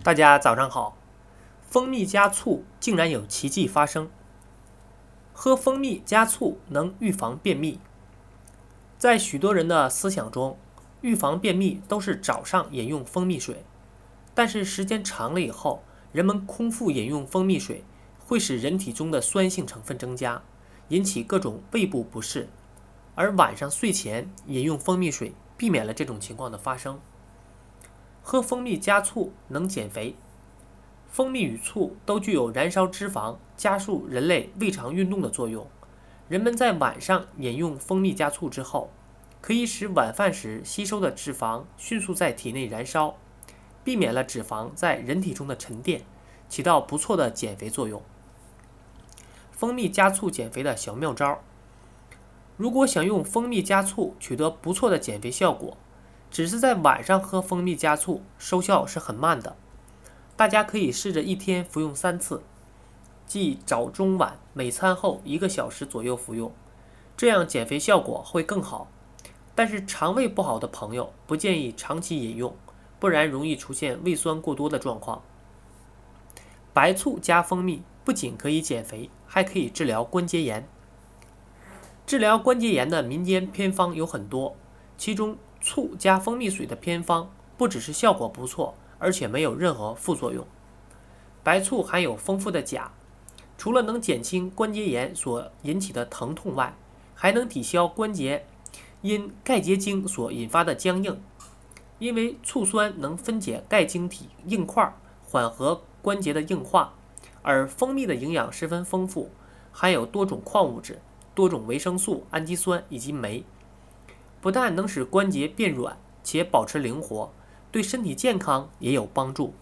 大家早上好。蜂蜜加醋竟然有奇迹发生。喝蜂蜜加醋能预防便秘。在许多人的思想中，预防便秘都是早上饮用蜂蜜水，但是时间长了以后，人们空腹饮用蜂蜜水会使人体中的酸性成分增加，引起各种胃部不适。而晚上睡前饮用蜂蜜水，避免了这种情况的发生。喝蜂蜜加醋能减肥。蜂蜜与醋都具有燃烧脂肪、加速人类胃肠运动的作用。人们在晚上饮用蜂蜜加醋之后，可以使晚饭时吸收的脂肪迅速在体内燃烧，避免了脂肪在人体中的沉淀，起到不错的减肥作用。蜂蜜加醋减肥的小妙招：如果想用蜂蜜加醋取得不错的减肥效果，只是在晚上喝蜂蜜加醋，收效是很慢的。大家可以试着一天服用三次，即早、中、晚每餐后一个小时左右服用，这样减肥效果会更好。但是肠胃不好的朋友不建议长期饮用，不然容易出现胃酸过多的状况。白醋加蜂蜜不仅可以减肥，还可以治疗关节炎。治疗关节炎的民间偏方有很多，其中醋加蜂蜜水的偏方不只是效果不错。而且没有任何副作用。白醋含有丰富的钾，除了能减轻关节炎所引起的疼痛外，还能抵消关节因钙结晶所引发的僵硬。因为醋酸能分解钙晶体硬块，缓和关节的硬化。而蜂蜜的营养十分丰富，含有多种矿物质、多种维生素、氨基酸以及酶，不但能使关节变软，且保持灵活。对身体健康也有帮助。